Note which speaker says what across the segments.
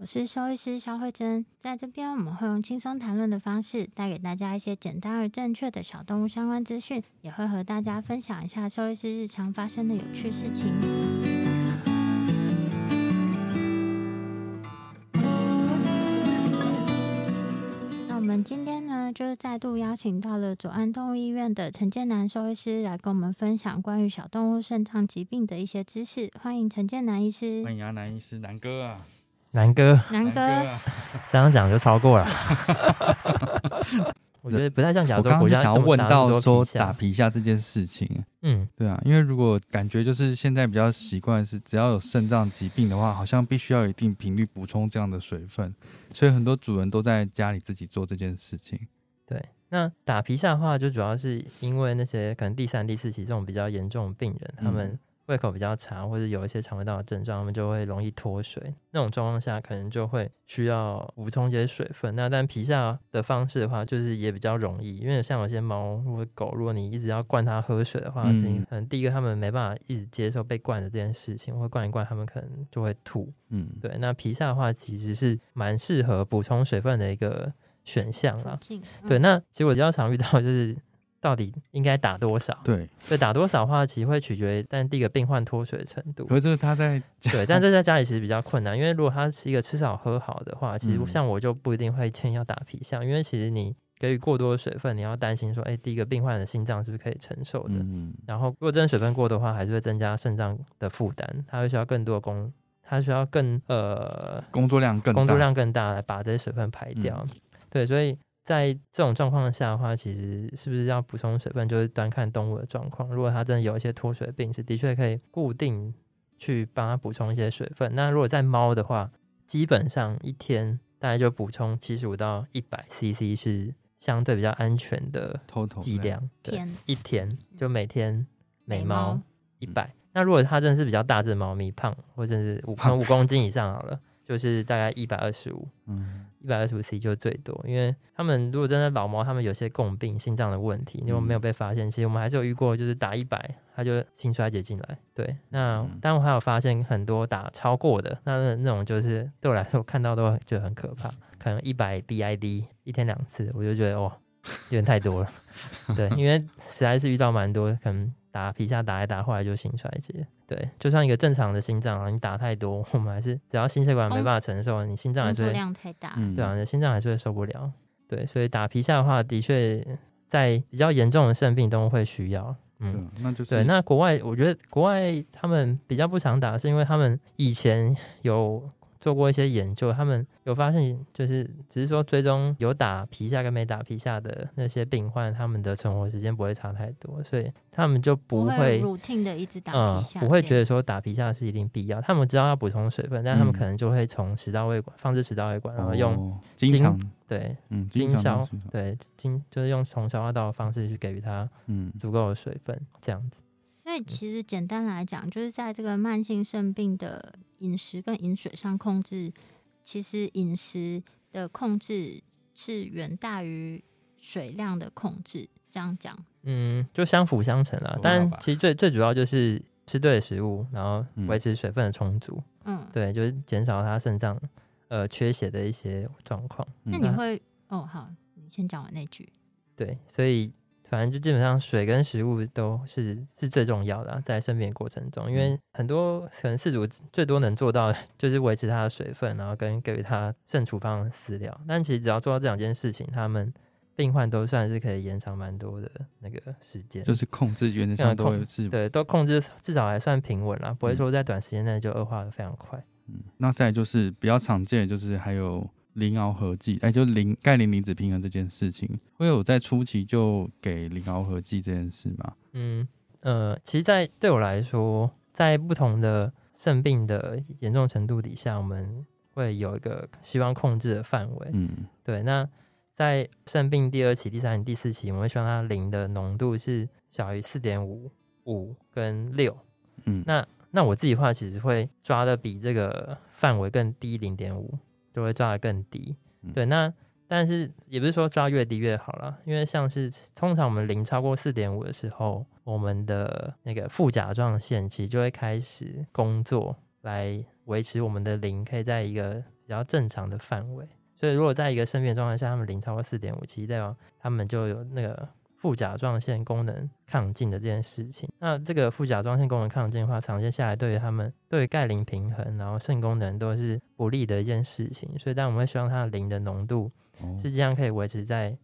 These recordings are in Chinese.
Speaker 1: 我是兽医师肖慧珍，在这边我们会用轻松谈论的方式，带给大家一些简单而正确的小动物相关资讯，也会和大家分享一下兽医师日常发生的有趣事情。那我们今天呢，就是再度邀请到了左岸动物医院的陈建南兽医师来跟我们分享关于小动物肾脏疾病的一些知识。欢迎陈建南医师。
Speaker 2: 欢迎阿，南医师，南哥啊，
Speaker 3: 南哥，
Speaker 1: 南哥，
Speaker 3: 这样讲就超过了。我觉得不太像讲。
Speaker 2: 我刚刚想要问到说
Speaker 3: 打
Speaker 2: 皮下这件事情，嗯，对啊，因为如果感觉就是现在比较习惯是，只要有肾脏疾病的话，好像必须要有一定频率补充这样的水分，所以很多主人都在家里自己做这件事情。
Speaker 3: 对，那打皮下的话，就主要是因为那些可能第三、第四期这种比较严重的病人，他们。胃口比较差，或者有一些肠胃道的症状，他们就会容易脱水。那种状况下，可能就会需要补充一些水分。那但皮下的方式的话，就是也比较容易，因为像有些猫或者狗，如果你一直要灌它喝水的话，可能第一个他们没办法一直接受被灌的这件事情，或灌一灌，他们可能就会吐。嗯，对。那皮下的话，其实是蛮适合补充水分的一个选项啦。对，那其实我比较常遇到就是。到底应该打多少？
Speaker 2: 对，
Speaker 3: 所以打多少的话，其实会取决于，但第一个病患脱水的程度。
Speaker 2: 可是他在
Speaker 3: 对，但这在家里其实比较困难，因为如果他是一个吃少喝好的话，其实像我就不一定会建议要打皮下，因为其实你给予过多的水分，你要担心说，哎，第一个病患的心脏是不是可以承受的？嗯。然后，如果真的水分过的话，还是会增加肾脏的负担，它会需要更多的工，它需要更呃
Speaker 2: 工作量更
Speaker 3: 工作量更大来把这些水分排掉。对，所以。在这种状况下的话，其实是不是要补充水分，就是端看动物的状况。如果它真的有一些脱水病是的确可以固定去帮它补充一些水分。那如果在猫的话，基本上一天大概就补充七十五到一百 CC 是相对比较安全的剂量。
Speaker 1: 天
Speaker 3: 一天就每天每猫一百。那如果它真的是比较大只猫咪，胖或者是五 公五公斤以上好了。就是大概一百二十五，嗯，一百二十五 C 就最多，因为他们如果真的老猫，他们有些共病，心脏的问题，如果没有被发现，其实我们还是有遇过，就是打一百，他就心衰竭进来。对，那但我还有发现很多打超过的，那那种就是对我来说看到都觉得很可怕，可能一百 BID 一天两次，我就觉得哇，有点太多了。对，因为实在是遇到蛮多，可能打皮下打一打，后来就心衰竭。对，就算一个正常的心脏啊，你打太多，我们还是只要心血管没办法承受，你心脏还是会
Speaker 1: 量太大，
Speaker 3: 对啊，你的心脏还是会受不了。对，所以打皮下的话，的确在比较严重的肾病都会需要。
Speaker 2: 嗯，那就是
Speaker 3: 对。那国外，我觉得国外他们比较不常打，是因为他们以前有。做过一些研究，他们有发现，就是只是说追踪有打皮下跟没打皮下的那些病患，他们的存活时间不会差太多，所以他们就不会
Speaker 1: routine 的一直打皮下，
Speaker 3: 不会觉得说打皮下是一定必要。他们知道要补充水分，但他们可能就会从食道胃管放置食道胃管，然后用
Speaker 2: 经常
Speaker 3: 对嗯经消对经就是用从消化道的方式去给予他嗯足够的水分这样子。
Speaker 1: 所以其实简单来讲，就是在这个慢性肾病的饮食跟饮水上控制，其实饮食的控制是远大于水量的控制。这样讲，
Speaker 3: 嗯，就相辅相成啦。但其实最最主要就是吃对食物，然后维持水分的充足。嗯，对，就是减少他肾脏呃缺血的一些状况。
Speaker 1: 那你会哦，好，你先讲完那句。
Speaker 3: 对，所以。反正就基本上水跟食物都是是最重要的，在生病过程中，因为很多可能饲主最多能做到 就是维持它的水分，然后跟给予它肾处方饲料。但其实只要做到这两件事情，他们病患都算是可以延长蛮多的那个时间，
Speaker 2: 就是控制原则上都有治，
Speaker 3: 对，都控制至少还算平稳啦，不会说在短时间内就恶化的非常快。
Speaker 2: 嗯，那再就是比较常见的，就是还有。磷螯合剂，哎，就磷钙磷离子平衡这件事情，会有在初期就给磷螯合剂这件事吗？
Speaker 3: 嗯呃，其实，在对我来说，在不同的肾病的严重程度底下，我们会有一个希望控制的范围。嗯，对。那在肾病第二期、第三期、第四期，我们会希望它磷的浓度是小于四点五五跟六。嗯，那那我自己话，其实会抓的比这个范围更低零点五。就会抓的更低，对，那但是也不是说抓越低越好啦，因为像是通常我们零超过四点五的时候，我们的那个副甲状腺其实就会开始工作来维持我们的零可以在一个比较正常的范围，所以如果在一个生病状态下，他们零超过四点五，其实代表他们就有那个。副甲状腺功能亢进的这件事情，那这个副甲状腺功能亢进的话，长期下来对于他们对于钙磷平衡，然后肾功能都是不利的一件事情。所以，但我们会希望它的磷的浓度是这样可以维持在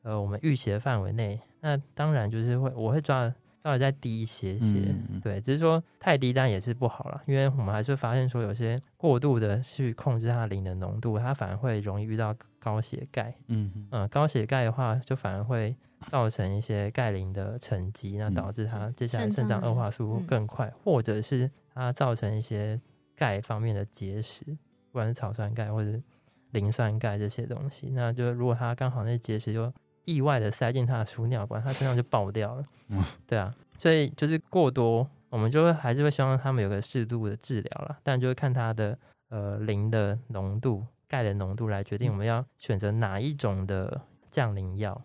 Speaker 3: 呃我们预期的范围内。那当然就是会我会抓稍微再低一些些，对，只是说太低当然也是不好了，因为我们还是发现说有些过度的去控制它磷的浓度，它反而会容易遇到高血钙。嗯嗯，高血钙的话就反而会。造成一些钙磷的沉积，那导致它接下来肾脏恶化速度更快，或者是它造成一些钙方面的结石，不管是草酸钙或者磷酸钙这些东西，那就如果它刚好那结石就意外的塞进它的输尿管，它身上就爆掉了。对啊，所以就是过多，我们就会还是会希望他们有个适度的治疗啦，但就会看它的呃磷的浓度、钙的浓度来决定我们要选择哪一种的降磷药。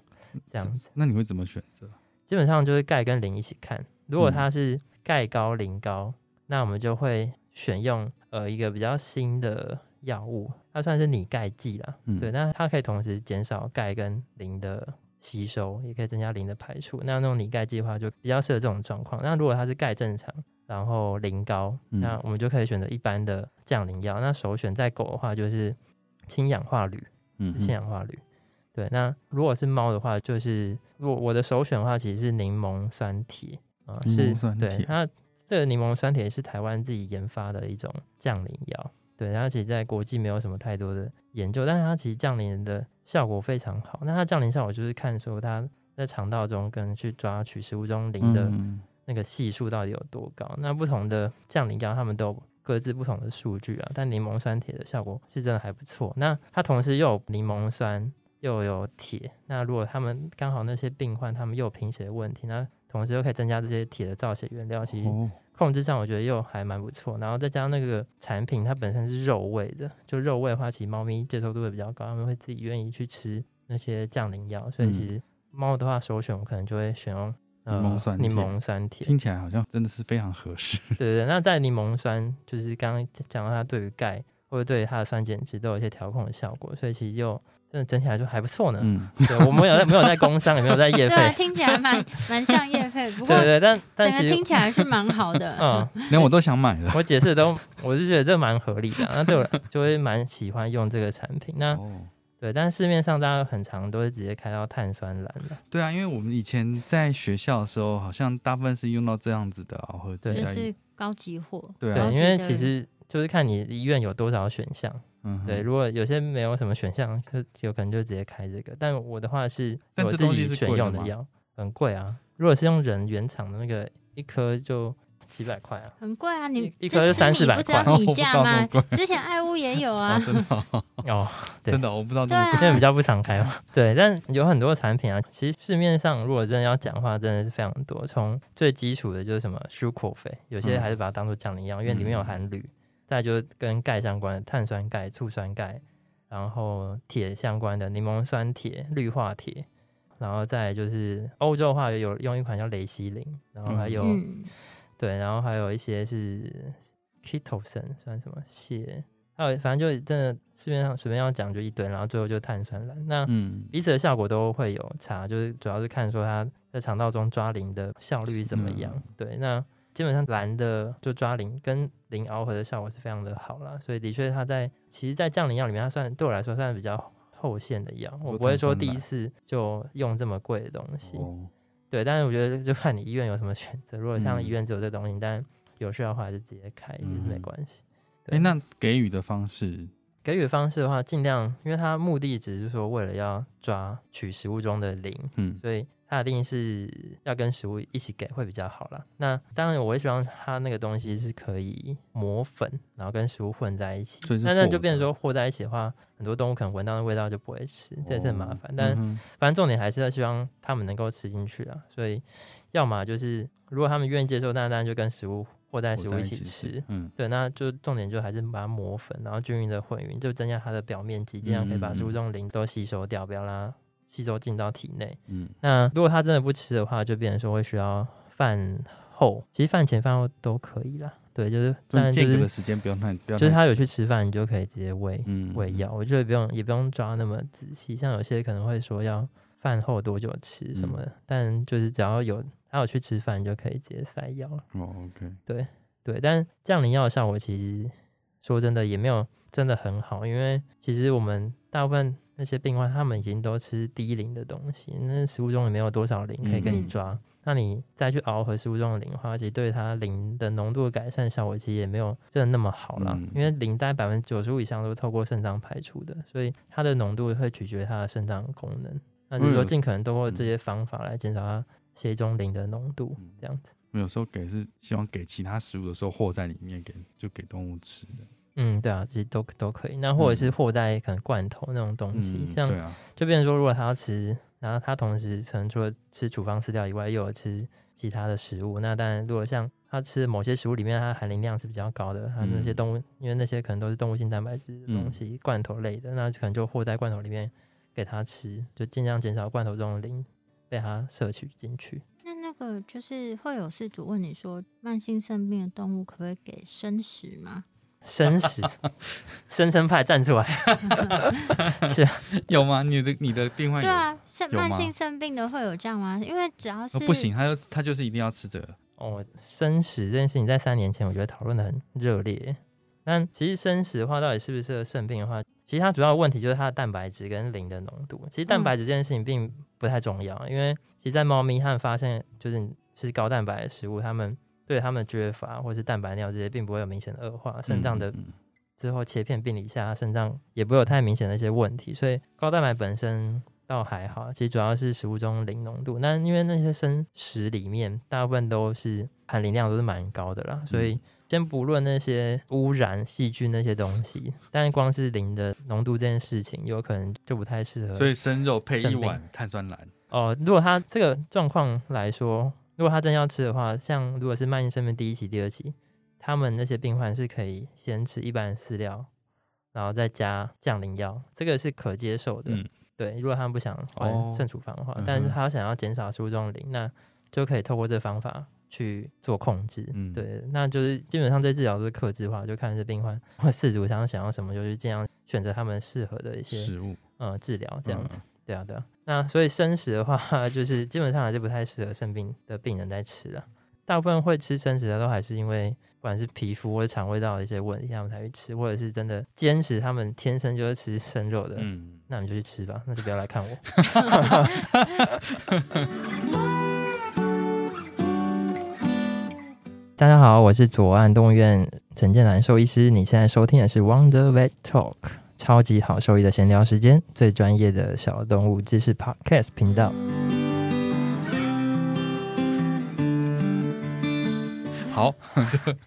Speaker 3: 这样子，
Speaker 2: 那你会怎么选择？
Speaker 3: 基本上就是钙跟磷一起看。如果它是钙高磷高，那我们就会选用呃一个比较新的药物，它算是拟钙剂啦。对，那它可以同时减少钙跟磷的吸收，也可以增加磷的排出。那那种拟钙剂的话，就比较适合这种状况。那如果它是钙正常，然后磷高，那我们就可以选择一般的降磷药。那首选在狗的话，就是氢氧化铝，嗯，氢氧化铝。对，那如果是猫的话，就是我我的首选的话，其实是柠檬酸铁啊，是对它这个柠檬酸铁是台湾自己研发的一种降磷药，对，它其实在国际没有什么太多的研究，但是它其实降磷的效果非常好。那它降磷效果就是看说它在肠道中跟去抓取食物中磷的那个系数到底有多高。那不同的降磷药，它们都各自不同的数据啊，但柠檬酸铁的效果是真的还不错。那它同时又有柠檬酸。又有铁，那如果他们刚好那些病患他们又有贫血的问题，那同时又可以增加这些铁的造血原料，其实控制上我觉得又还蛮不错。然后再加上那个产品它本身是肉味的，就肉味的话，其实猫咪接受度会比较高，他们会自己愿意去吃那些降磷药。所以其实猫的话首选我可能就会选用
Speaker 2: 柠檬酸
Speaker 3: 柠檬酸甜，
Speaker 2: 听起来好像真的是非常合适。
Speaker 3: 对对，那在柠檬酸就是刚刚讲到它对于钙或者对它的酸碱值都有一些调控的效果，所以其实就。真的整体来说还不错呢。嗯，对，我们有没有在工商，也没有在业
Speaker 1: 费。听起来蛮蛮像业费，不 过
Speaker 3: 对对，但但其
Speaker 1: 实听起来是蛮好的。
Speaker 2: 嗯，连我都想买了。
Speaker 3: 我解释都，我是觉得这蛮合理的。那对我就会蛮喜欢用这个产品。那对，但是市面上大家很常都是直接开到碳酸蓝的。
Speaker 2: 对啊，因为我们以前在学校的时候，好像大部分是用到这样子的螯合剂，
Speaker 1: 就是高级货。
Speaker 2: 对啊，
Speaker 3: 因为其实就是看你医院有多少选项。嗯，对，如果有些没有什么选项，就有可能就直接开这个。但我的话是我自己选用的药，很贵啊。如果是用人原厂的那个，一颗就几百块啊，
Speaker 1: 很贵啊。你
Speaker 3: 一颗就三四百块，
Speaker 1: 米价 吗？之前爱屋也有啊，
Speaker 2: 真的
Speaker 3: 哦，
Speaker 2: 真的我不知道。
Speaker 3: 现在比较不常开嘛。对，但有很多产品啊，其实市面上如果真的要讲话，真的是非常多。从最基础的就是什么舒口肥，有些还是把它当做降磷药，因为里面有含铝。再就跟钙相关的碳酸钙、醋酸钙，然后铁相关的柠檬酸铁、氯化铁，然后再就是欧洲的话有用一款叫雷西林，然后还有对，然后还有一些是 k e t o s o n 算什么蟹，还还有反正就真的市面上随便要讲就一堆，然后最后就碳酸蓝。那彼此的效果都会有差，就是主要是看说它在肠道中抓磷的效率怎么样。对，那基本上蓝的就抓磷跟磷螯合的效果是非常的好啦，所以的确它在其实，在降磷药里面，它算对我来说算比较后线的药，我不会说第一次就用这么贵的东西。对，但是我觉得就看你医院有什么选择。如果像医院只有这东西，但有需要的话就直接开也是没关系。
Speaker 2: 哎，那给予的方式，
Speaker 3: 给予的方式的话，尽量，因为它目的只是说为了要抓取食物中的磷，嗯，所以。它一定是要跟食物一起给会比较好啦。那当然，我也希望它那个东西是可以磨粉，然后跟食物混在一起。那那就变成说和在一起的话，很多动物可能闻到的味道就不会吃，这也是很麻烦。但反正重点还是要希望它们能够吃进去啊。所以，要么就是如果它们愿意接受，那当然就跟食物和在食物一起吃。嗯，对，那就重点就还是把它磨粉，然后均匀的混匀，就增加它的表面积，这样可以把食物中的磷都吸收掉，不要让。吸收进到体内，嗯，那如果他真的不吃的话，就变成说会需要饭后，其实饭前饭后都可以啦。对，就是但
Speaker 2: 间隔的时间不用太，
Speaker 3: 就是他有去吃饭，你就可以直接喂喂药。我觉得不用，也不用抓那么仔细。像有些可能会说要饭后多久吃什么的，但就是只要有他有去吃饭，你就可以直接塞药了。
Speaker 2: 哦，OK，
Speaker 3: 对对，但降临药的效果其实说真的也没有真的很好，因为其实我们大部分。那些病患他们已经都吃低磷的东西，那食物中也没有多少磷可以跟你抓。那你再去熬合食物中的磷的话，其实对它磷的浓度的改善效果其实也没有真的那么好了。因为磷大概百分之九十五以上都是透过肾脏排出的，所以它的浓度会取决它的肾脏功能。那就是说，尽可能通过这些方法来减少它血中磷的浓度，这样子。
Speaker 2: 有时候给是希望给其他食物的时候和在里面给，就给动物吃的。
Speaker 3: 嗯，对啊，这些都都可以。那或者是货在可能罐头那种东西，像就变成说，如果他要吃，然后他同时可能除了吃处方饲料以外，又有吃其他的食物，那当然，如果像他吃某些食物里面，它含磷量是比较高的，他那些动物，因为那些可能都是动物性蛋白质的东西，罐头类的，那可能就货在罐头里面给他吃，就尽量减少罐头中的磷被他摄取进去。
Speaker 1: 那那个就是会有事主问你说，慢性肾病的动物可不可以给生食吗？
Speaker 3: 生食，生生派站出来，是
Speaker 2: 有吗？你的你的病患
Speaker 1: 对啊，肾慢性肾病的会有这样吗？因为只要是
Speaker 2: 不行，他就他就是一定要吃这个
Speaker 3: 哦。生食这件事情在三年前我觉得讨论的很热烈，但其实生食的话，到底是不适合肾病的话，其实它主要问题就是它的蛋白质跟磷的浓度。其实蛋白质这件事情并不太重要，因为其实，在猫咪他们发现就是吃高蛋白的食物，它们。对他们缺乏或是蛋白尿这些，并不会有明显的恶化。肾脏的之后切片病理下，肾脏也不会有太明显的一些问题。所以高蛋白本身倒还好，其实主要是食物中磷浓度。那因为那些生食里面大部分都是含磷量都是蛮高的啦，所以先不论那些污染细菌那些东西，但是光是磷的浓度这件事情，有可能就不太适合。
Speaker 2: 所以生肉配一碗碳酸蓝
Speaker 3: 哦，如果他这个状况来说。如果他真要吃的话，像如果是慢性肾病第一期、第二期，他们那些病患是可以先吃一般饲料，然后再加降磷药，这个是可接受的。对，如果他们不想换肾处方的话，但是他想要减少食物中的磷，那就可以透过这方法去做控制。对，那就是基本上这治疗都是克制化，就看这病患或饲主想想要什么，就是尽量选择他们适合的一些
Speaker 2: 食物，
Speaker 3: 呃，治疗这样子。对啊，对啊。那所以生食的话，就是基本上还是不太适合肾病的病人在吃的。大部分会吃生食的都还是因为不管是皮肤或者肠胃道的一些问题，他们才会吃，或者是真的坚持他们天生就是吃生肉的。嗯，那你就去吃吧，那就不要来看我。大家好，我是左岸动物院陈建南兽医师，你现在收听的是 Wonder Vet Talk。超级好收益的闲聊时间，最专业的小动物知识 Podcast 频道。
Speaker 2: 好，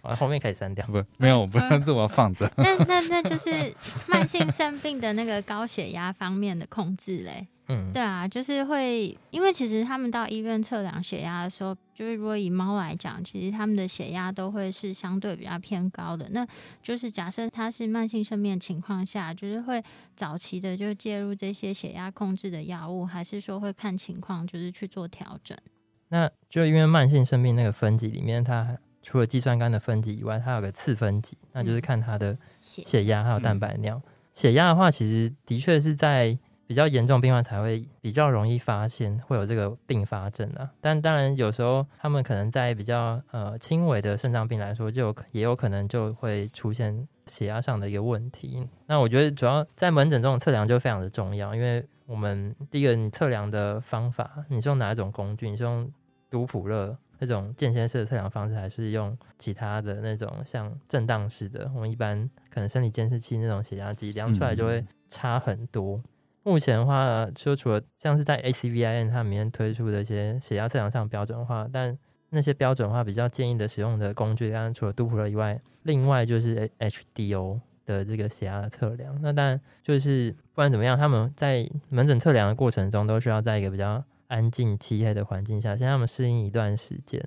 Speaker 3: 后面可以删掉。
Speaker 2: 不，没有，我不，这我要放着。
Speaker 1: 那那那就是慢性肾病的那个高血压方面的控制嘞。嗯，对啊，就是会，因为其实他们到医院测量血压的时候，就是如果以猫来讲，其实他们的血压都会是相对比较偏高的。那就是假设它是慢性肾病情况下，就是会早期的就介入这些血压控制的药物，还是说会看情况就是去做调整？
Speaker 3: 那就因为慢性肾病那个分级里面，它除了肌酸肝的分级以外，它有个次分级，那就是看它的血压还有蛋白尿。血压的话，其实的确是在比较严重病患才会比较容易发现会有这个并发症啊。但当然有时候他们可能在比较呃轻微的肾脏病来说，就也有可能就会出现血压上的一个问题。那我觉得主要在门诊中测量就非常的重要，因为我们第一个你测量的方法，你是用哪一种工具？你是用杜普勒？那种间歇式的测量方式，还是用其他的那种像震荡式的，我们一般可能生理监视器那种血压计量出来就会差很多。目前的话，就除了像是在 ACVIN 它里面推出的一些血压测量上标准化，但那些标准化比较建议的使用的工具，当然除了杜普勒以外，另外就是 HDO 的这个血压测量。那当然就是不管怎么样，他们在门诊测量的过程中，都需要在一个比较。安静漆黑的环境下，先让他们适应一段时间，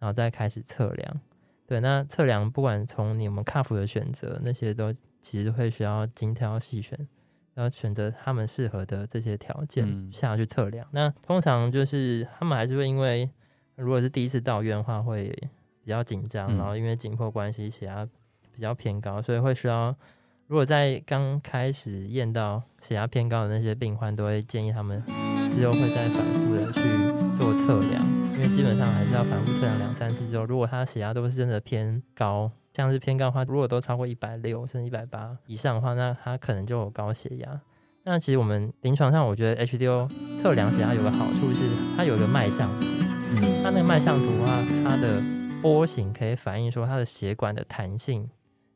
Speaker 3: 然后再开始测量。对，那测量不管从你们卡服的选择，那些都其实会需要精挑细选，要选择他们适合的这些条件下去测量。那通常就是他们还是会因为，如果是第一次到院的话，会比较紧张，然后因为紧迫关系，血压比较偏高，所以会需要。如果在刚开始验到血压偏高的那些病患，都会建议他们之后会再反复的去做测量，因为基本上还是要反复测量两三次之后，如果他血压都是真的偏高，像是偏高的话，如果都超过一百六甚至一百八以上的话，那他可能就有高血压。那其实我们临床上，我觉得 HDO 测量血压有个好处是，它有个脉象图，它那个脉象图的话，它的波形可以反映说它的血管的弹性。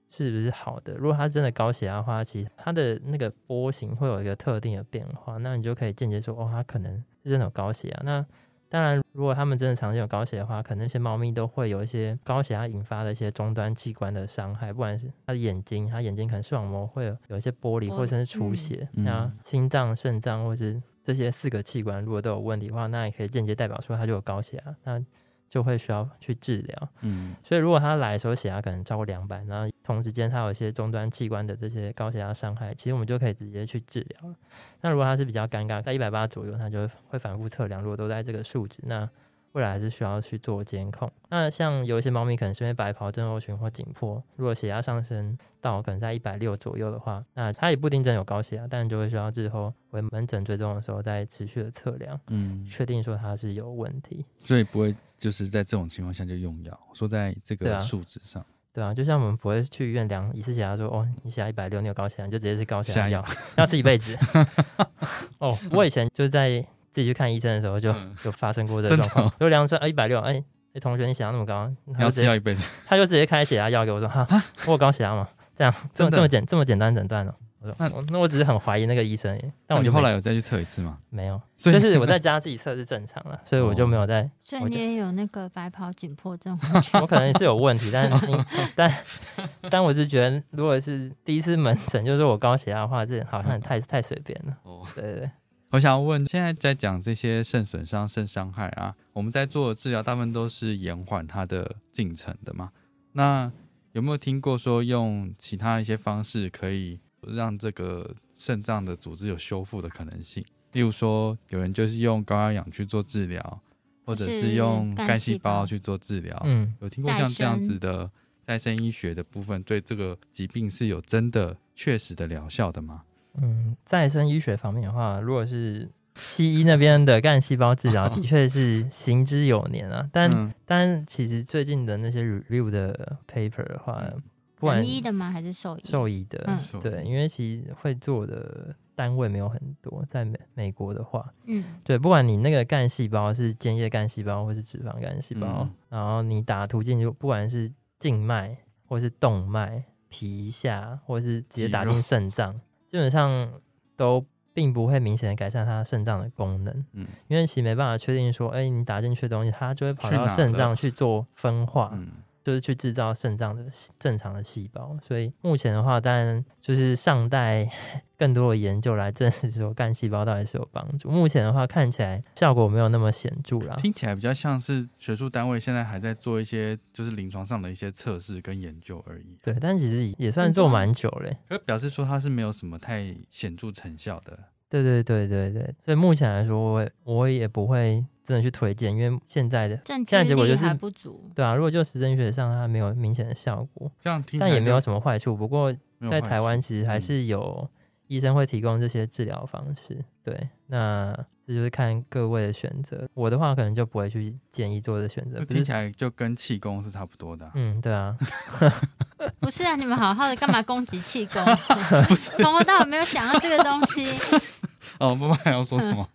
Speaker 3: 是不是好的？如果它真的高血压的话，其实它的那个波形会有一个特定的变化，那你就可以间接说，哦，它可能是真的有高血压。那当然，如果他们真的长期有高血压的话，可能那些猫咪都会有一些高血压引发的一些终端器官的伤害，不管是它的眼睛，它眼睛可能视网膜会有有一些剥离，或者是出血。那心脏、肾脏或是这些四个器官如果都有问题的话，那也可以间接代表说它就有高血压。那就会需要去治疗，嗯，所以如果它来的时候血压可能超过两百，然后同时间它有一些终端器官的这些高血压伤害，其实我们就可以直接去治疗了。那如果它是比较尴尬，在一百八左右，它就会反复测量，如果都在这个数值，那。未来还是需要去做监控。那像有一些猫咪可能是因为白袍症候群或紧迫，如果血压上升到可能在一百六左右的话，那它也不一定真有高血压，但就会需要之后回门诊追踪的时候再持续的测量，嗯，确定说它是有问题。
Speaker 2: 所以不会就是在这种情况下就用药，说在这个数值上，
Speaker 3: 对啊，就像我们不会去医院量一次血压，说哦你血压一百六，你有高血压，就直接是高血压药，要吃一辈子。哦，我以前就在。自己去看医生的时候，就就发生过这个状况，就量出来啊一百六，哎哎同学你血压那么高，
Speaker 2: 要吃药一辈子，
Speaker 3: 他就直接开血压药给我说哈，我有高血压吗，这样这么这么简这么简单诊断了，我说那那我只是很怀疑那个医生，但我
Speaker 2: 后来有再去测一次吗？
Speaker 3: 没有，所以就是我在家自己测是正常了，所以我就没有在。
Speaker 1: 所以你也有那个白袍紧迫症？
Speaker 3: 我可能是有问题，但 但但我是觉得，如果是第一次门诊就是我高血压的话，这好像太太随便了。哦，对对对。
Speaker 2: 我想要问，现在在讲这些肾损伤、肾伤害啊，我们在做的治疗，大部分都是延缓它的进程的嘛？那有没有听过说用其他一些方式可以让这个肾脏的组织有修复的可能性？例如说，有人就是用高压氧去做治疗，或者是用干细胞去做治疗。嗯，有听过像这样子的再生医学的部分，对这个疾病是有真的确实的疗效的吗？
Speaker 3: 嗯，再生医学方面的话，如果是西医那边的干细胞治疗，的确是行之有年啊。但但其实最近的那些 review 的 paper 的话，不管
Speaker 1: 医的吗？还是兽医？
Speaker 3: 兽医的，对，因为其实会做的单位没有很多，在美美国的话，嗯，对，不管你那个干细胞是间叶干细胞或是脂肪干细胞，然后你打途径就不管是静脉或是动脉、皮下，或是直接打进肾脏。基本上都并不会明显的改善它肾脏的功能，嗯，因为其实没办法确定说，哎，你打进去的东西，它就会跑到肾脏去做分化。就是去制造肾脏的正常的细胞，所以目前的话，当然就是尚待 更多的研究来证实说干细胞到底是有帮助。目前的话，看起来效果没有那么显著啦。
Speaker 2: 听起来比较像是学术单位现在还在做一些就是临床上的一些测试跟研究而已。
Speaker 3: 对，但其实也算做蛮久嘞。
Speaker 2: 可表示说它是没有什么太显著成效的。
Speaker 3: 对对对对对，所以目前来说，我我也不会真的去推荐，因为现在的
Speaker 1: 现
Speaker 3: 在结果就是
Speaker 1: 不足。
Speaker 3: 对啊，如果就实证学上它没有明显的效果，
Speaker 2: 这样听
Speaker 3: 但也没有什么坏处。不过在台湾其实还是有医生会提供这些治疗方式。对，那。这就是看各位的选择。我的话可能就不会去建议做的选择。
Speaker 2: 听起来就跟气功是差不多的。
Speaker 3: 嗯，对啊。
Speaker 1: 不是啊，你们好好的干嘛攻击气功？
Speaker 2: 不是，
Speaker 1: 从头到尾没有想到这个东西。
Speaker 2: 哦，不还要说什么？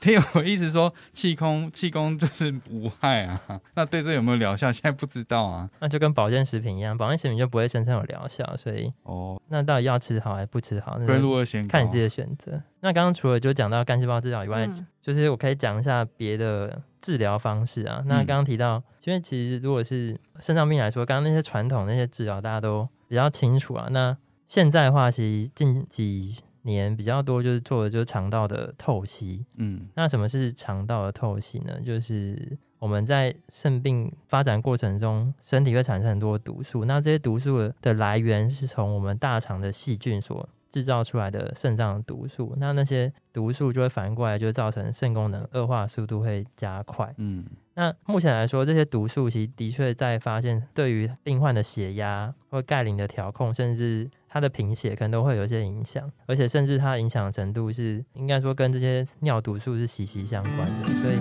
Speaker 2: 听我意思说，气功气功就是无害啊。那对这有没有疗效？现在不知道啊。
Speaker 3: 那就跟保健食品一样，保健食品就不会声称有疗效，所以哦，那到底要吃好还是不吃好？
Speaker 2: 归路二先
Speaker 3: 看你自己的选择。那刚刚除了就讲到干细胞治疗以外，就是我可以讲一下别的治疗方式啊。那刚刚提到，因为其实如果是肾脏病来说，刚刚那些传统那些治疗大家都比较清楚啊。那现在的话，其实近几年比较多就是做的就是肠道的透析，嗯，那什么是肠道的透析呢？就是我们在肾病发展过程中，身体会产生很多毒素，那这些毒素的来源是从我们大肠的细菌所制造出来的肾脏毒素，那那些毒素就会反过来，就会造成肾功能恶化速度会加快，嗯，那目前来说，这些毒素其实的确在发现对于病患的血压或钙磷的调控，甚至它的贫血可能都会有一些影响，而且甚至它影响程度是应该说跟这些尿毒素是息息相关的，所以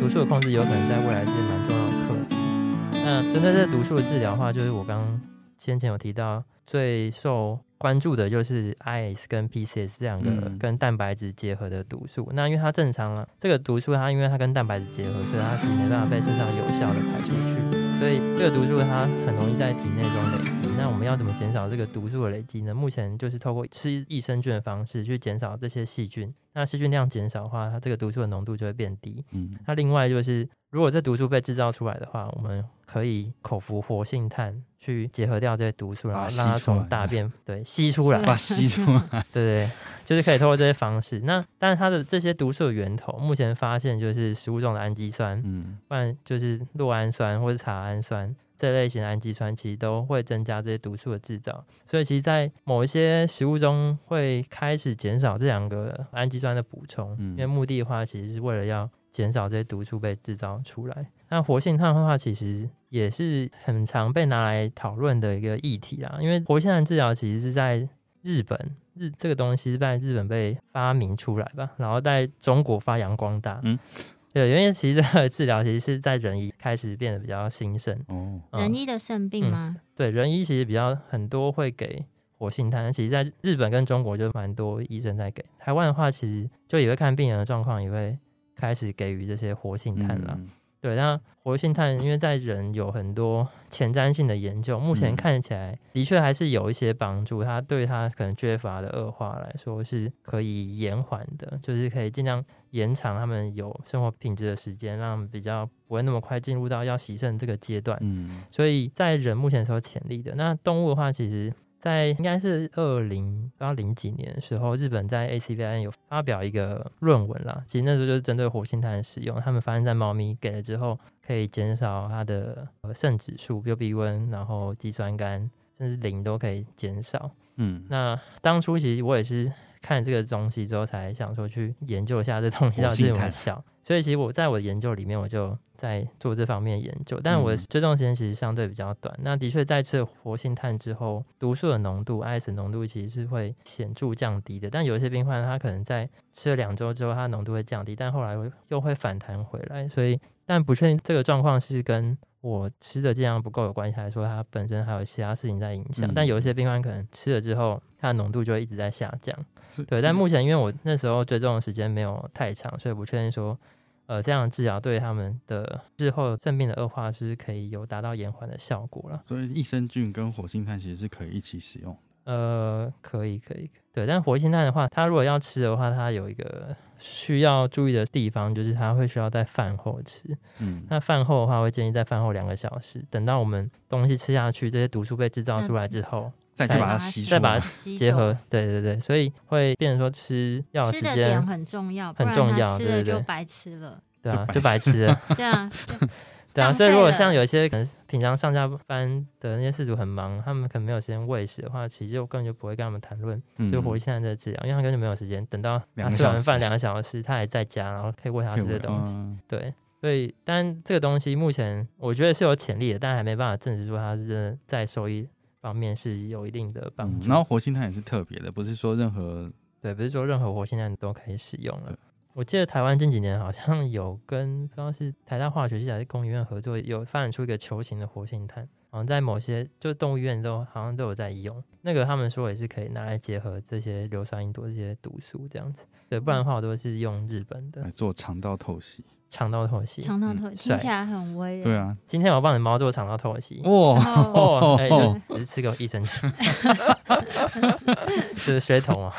Speaker 3: 毒素的控制有可能在未来是蛮重要的课题。那针对这毒素的治疗的话，就是我刚先前有提到最受关注的就是 IS 跟 PCS 这两个跟蛋白质结合的毒素。那因为它正常了，这个毒素它因为它跟蛋白质结合，所以它是没办法被肾脏有效的排出去。所以这个毒素它很容易在体内中累积。那我们要怎么减少这个毒素的累积呢？目前就是透过吃益生菌的方式去减少这些细菌。那细菌量减少的话，它这个毒素的浓度就会变低。嗯，那另外就是，如果这毒素被制造出来的话，我们可以口服活性炭去结合掉这些毒素，然后让它从大便对吸出来，
Speaker 2: 把吸出来。
Speaker 3: 对对，就是可以透过这些方式。那但是它的这些毒素的源头，目前发现就是食物中的氨基酸，嗯，不然就是酪氨酸或者茶氨酸。这类型的氨基酸其实都会增加这些毒素的制造，所以其实，在某一些食物中会开始减少这两个氨基酸的补充，因为目的的话，其实是为了要减少这些毒素被制造出来。那活性炭的话，其实也是很常被拿来讨论的一个议题啦，因为活性炭治疗其实是在日本日这个东西是在日本被发明出来吧，然后在中国发扬光大。嗯。对，因为其实这个治疗其实是在人医开始变得比较兴盛
Speaker 1: 哦。人医的肾病吗？
Speaker 3: 对，人医其实比较很多会给活性炭，其实在日本跟中国就蛮多医生在给。台湾的话，其实就也会看病人的状况，也会开始给予这些活性炭了。对，那活性炭因为在人有很多前瞻性的研究，目前看起来的确还是有一些帮助。它对它可能缺乏的恶化来说是可以延缓的，就是可以尽量延长他们有生活品质的时间，让比较不会那么快进入到要洗肾这个阶段。嗯，所以在人目前是有潜力的。那动物的话，其实。在应该是二零不知道零几年的时候，日本在 ACVN 有发表一个论文啦。其实那时候就是针对活性炭的使用，他们发现，在猫咪给了之后，可以减少它的肾指数、就鼻温，然后肌酸酐，甚至磷都可以减少。嗯，那当初其实我也是看这个东西之后，才想说去研究一下这东西到底有没有效。所以其实我在我的研究里面，我就在做这方面研究，但我追踪时间其实相对比较短。那的确在吃活性炭之后，毒素的浓度、IS 浓度其实是会显著降低的。但有一些病患他可能在吃了两周之后，他浓度会降低，但后来又会反弹回来。所以，但不确定这个状况是跟我吃的剂量不够有关系，还是说它本身还有其他事情在影响。但有一些病患可能吃了之后，它的浓度就会一直在下降。对，但目前因为我那时候追踪的时间没有太长，所以不确定说，呃，这样的治疗对他们的日后肾病的恶化是可以有达到延缓的效果了。
Speaker 2: 所以益生菌跟活性炭其实是可以一起使用。
Speaker 3: 呃，可以，可以，对。但活性炭的话，它如果要吃的话，它有一个需要注意的地方，就是它会需要在饭后吃。嗯，那饭后的话，会建议在饭后两个小时，等到我们东西吃下去，这些毒素被制造出来之后。
Speaker 2: 再去把它吸，
Speaker 3: 再把它结合，对对对，所以会变成说吃药的时间
Speaker 1: 很重要，
Speaker 3: 很重要，
Speaker 1: 吃了就白吃了，
Speaker 3: 对啊，就白吃了，
Speaker 1: 对啊，
Speaker 3: 对啊，所以如果像有一些可能平常上下班的那些事主很忙，他们可能没有时间喂食的话，其实我根本就不会跟他们谈论就活现在的治疗，因为他根本就没有时间。等到他吃完饭两个小时，他还在家，然后可以喂他吃的东西。对，所以但这个东西目前我觉得是有潜力的，但还没办法证实说它是真的在收益方面是有一定的帮助。
Speaker 2: 然后活性炭也是特别的，不是说任何
Speaker 3: 对，不是说任何活性炭都可以使用了。我记得台湾近几年好像有跟不知道是台大化学系还是工研院合作，有发展出一个球形的活性炭，好像在某些就动物医院都好像都有在用。那个他们说也是可以拿来结合这些硫酸银多这些毒素这样子。对，不然的话我都是用日本的
Speaker 2: 来做肠道透析。
Speaker 3: 肠道透析，
Speaker 1: 肠道透析听起来很威。
Speaker 2: 对啊，
Speaker 3: 今天我帮你猫做肠道透析。哇哦，哎，就只是吃个益生菌，是血统啊，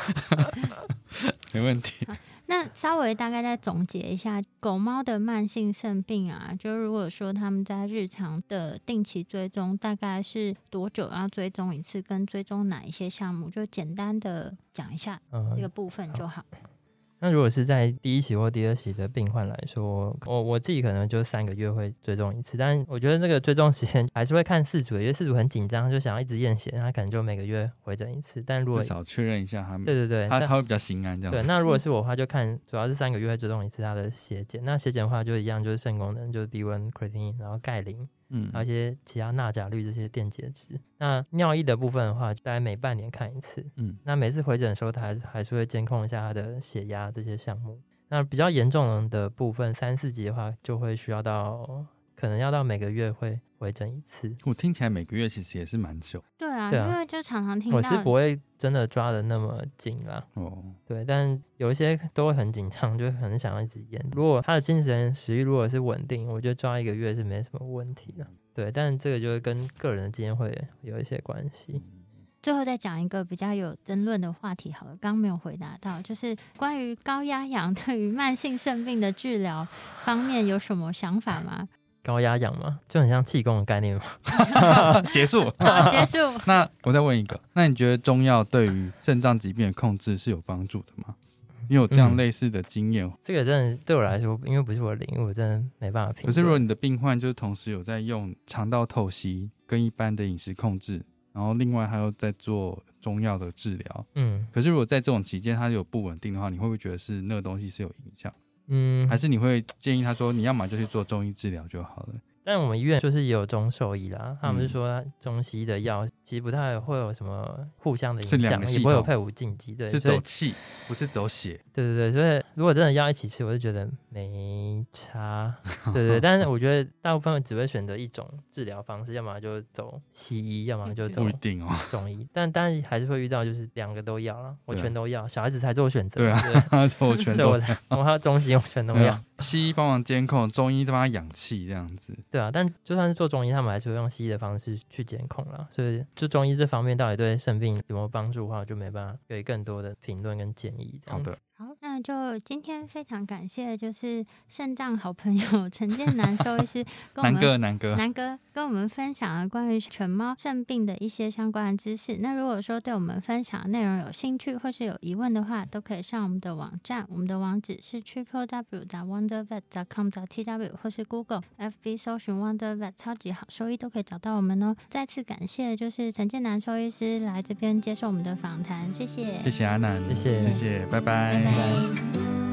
Speaker 2: 没问题。
Speaker 1: 那稍微大概再总结一下，狗猫的慢性肾病啊，就如果说他们在日常的定期追踪，大概是多久要追踪一次，跟追踪哪一些项目，就简单的讲一下这个部分就好。
Speaker 3: 那如果是在第一期或第二期的病患来说，我我自己可能就三个月会追踪一次，但我觉得那个追踪时间 还是会看事主，因为事主很紧张，就想要一直验血，他可能就每个月回诊一次。但如果
Speaker 2: 至少确认一下他，
Speaker 3: 对对对，
Speaker 2: 他他会比较心安这样。
Speaker 3: 对，那如果是我的话，就看主要是三个月会追踪一次他的血检。那血检的话就一样，就是肾功能，就是 B1、creatinine，然后钙磷。嗯，还有一些其他钠钾氯这些电解质。那尿液的部分的话，大概每半年看一次。嗯，那每次回诊的时候，他还还是会监控一下他的血压这些项目。那比较严重的部分，三四级的话，就会需要到可能要到每个月会回诊一次。
Speaker 2: 我听起来每个月其实也是蛮久。
Speaker 1: 对啊，因为就常常听到。
Speaker 3: 我是不会真的抓的那么紧啦。哦。对，但有一些都会很紧张，就很想要一直验。如果他的精神食欲如果是稳定，我觉得抓一个月是没什么问题的。对，但这个就是跟个人的经验会有一些关系。
Speaker 1: 最后再讲一个比较有争论的话题，好了，刚刚没有回答到，就是关于高压氧对于慢性肾病的治疗方面有什么想法吗？
Speaker 3: 高压氧吗？就很像气功的概念吗？
Speaker 2: 结束，
Speaker 1: 好，结束。
Speaker 2: 那我再问一个，那你觉得中药对于肾脏疾病的控制是有帮助的吗？你有这样类似的经验？
Speaker 3: 这个真的对我来说，因为不是我的领域，我真的没办法评。
Speaker 2: 可是如果你的病患就是同时有在用肠道透析跟一般的饮食控制。然后另外还有在做中药的治疗，嗯，可是如果在这种期间他有不稳定的话，你会不会觉得是那个东西是有影响？嗯，还是你会建议他说，你要么就去做中医治疗就好了？
Speaker 3: 但我们医院就是有中兽医啦，他们是说中西医的药其实不太会有什么互相的影响，也不会有配伍禁忌，对，
Speaker 2: 是走气，不是走血。
Speaker 3: 对对对，所以如果真的要一起吃，我就觉得没差。对对，但是我觉得大部分只会选择一种治疗方式，要么就走西医，要么就走
Speaker 2: 不一定哦
Speaker 3: 中医。但但是还是会遇到，就是两个都要了，我全都要，小孩子才做选择。
Speaker 2: 对啊，我全都，
Speaker 3: 我还有中西我全都要。
Speaker 2: 西医帮忙监控，中医帮他养气，这样子。
Speaker 3: 对啊，但就算是做中医，他们还是会用西医的方式去监控啦。所以，就中医这方面到底对肾病有没有帮助的话，就没办法给更多的评论跟建议。
Speaker 2: 好的。
Speaker 1: 好，那就今天非常感谢，就是肾脏好朋友陈建南兽医师，
Speaker 2: 南哥，南哥，
Speaker 1: 南哥跟我们分享了关于犬猫肾病的一些相关的知识。那如果说对我们分享的内容有兴趣或是有疑问的话，都可以上我们的网站，我们的网址是 triple w. wonder vet. com. t w 或是 Google FB 搜寻 Wonder Vet 超级好兽医都可以找到我们哦。再次感谢，就是陈建南兽医师来这边接受我们的访谈，谢谢，
Speaker 2: 谢谢阿南，
Speaker 3: 谢谢，
Speaker 2: 谢谢，拜拜。
Speaker 1: 拜拜。